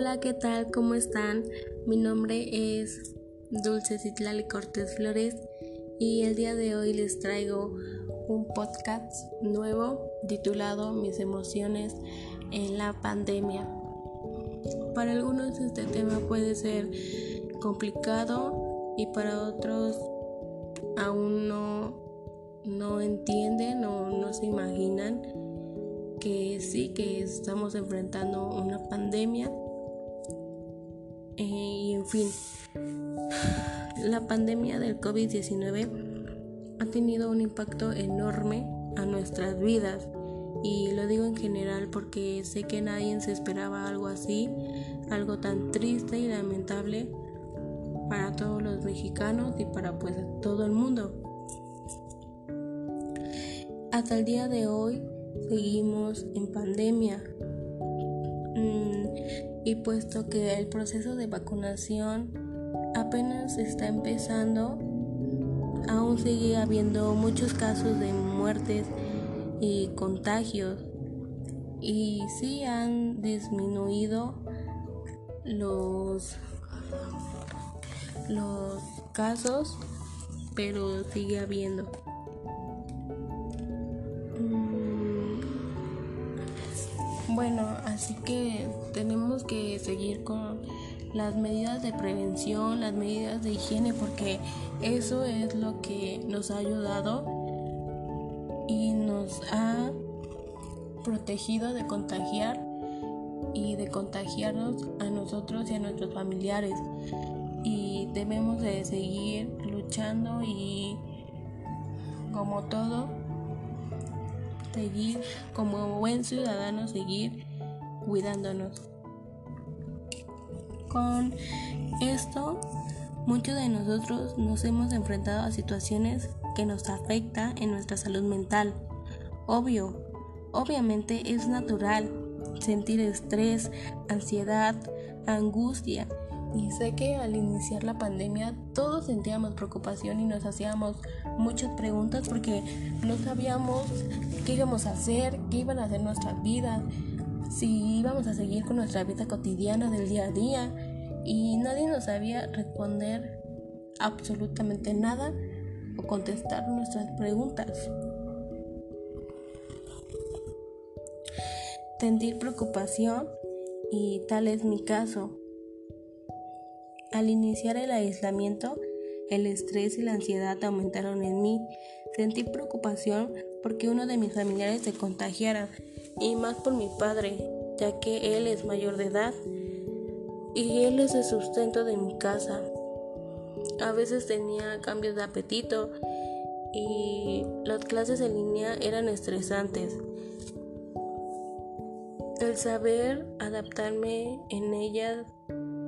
Hola, ¿qué tal? ¿Cómo están? Mi nombre es Dulce Citlali Cortés Flores y el día de hoy les traigo un podcast nuevo titulado Mis emociones en la pandemia. Para algunos este tema puede ser complicado y para otros aún no, no entienden o no se imaginan que sí, que estamos enfrentando una pandemia. Y en fin, la pandemia del COVID-19 ha tenido un impacto enorme a nuestras vidas. Y lo digo en general porque sé que nadie se esperaba algo así, algo tan triste y lamentable para todos los mexicanos y para pues todo el mundo. Hasta el día de hoy seguimos en pandemia. Y puesto que el proceso de vacunación apenas está empezando, aún sigue habiendo muchos casos de muertes y contagios. Y sí han disminuido los, los casos, pero sigue habiendo. Así que tenemos que seguir con las medidas de prevención, las medidas de higiene, porque eso es lo que nos ha ayudado y nos ha protegido de contagiar y de contagiarnos a nosotros y a nuestros familiares. Y debemos de seguir luchando y como todo seguir como buen ciudadano, seguir cuidándonos. Con esto, muchos de nosotros nos hemos enfrentado a situaciones que nos afectan en nuestra salud mental. Obvio, obviamente es natural sentir estrés, ansiedad, angustia. Y sé que al iniciar la pandemia todos sentíamos preocupación y nos hacíamos muchas preguntas porque no sabíamos qué íbamos a hacer, qué iban a hacer nuestras vidas, si íbamos a seguir con nuestra vida cotidiana del día a día y nadie nos sabía responder absolutamente nada o contestar nuestras preguntas. Sentir preocupación y tal es mi caso. Al iniciar el aislamiento, el estrés y la ansiedad aumentaron en mí. Sentí preocupación porque uno de mis familiares se contagiara y más por mi padre, ya que él es mayor de edad y él es el sustento de mi casa. A veces tenía cambios de apetito y las clases en línea eran estresantes. El saber adaptarme en ellas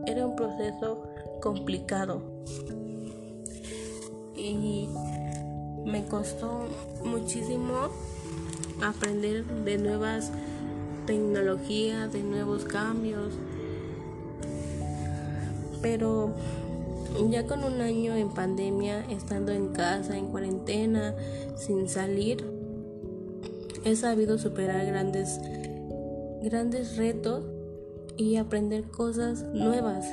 era un proceso complicado y me costó muchísimo aprender de nuevas tecnologías, de nuevos cambios. Pero ya con un año en pandemia, estando en casa, en cuarentena, sin salir, he sabido superar grandes grandes retos y aprender cosas nuevas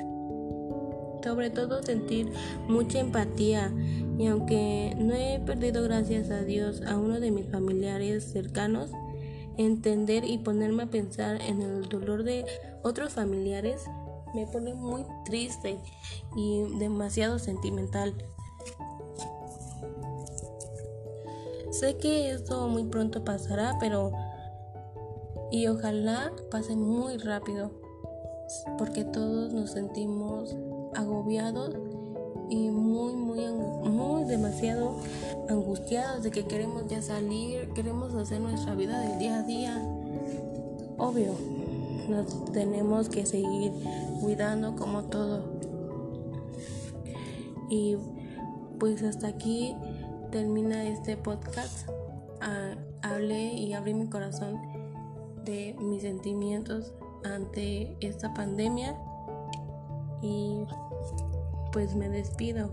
sobre todo sentir mucha empatía y aunque no he perdido gracias a Dios a uno de mis familiares cercanos, entender y ponerme a pensar en el dolor de otros familiares me pone muy triste y demasiado sentimental. Sé que esto muy pronto pasará, pero y ojalá pase muy rápido, porque todos nos sentimos agobiados y muy, muy, muy demasiado angustiados de que queremos ya salir, queremos hacer nuestra vida del día a día. Obvio, nos tenemos que seguir cuidando como todo. Y pues hasta aquí termina este podcast. Ah, hablé y abrí mi corazón de mis sentimientos ante esta pandemia y pues me despido.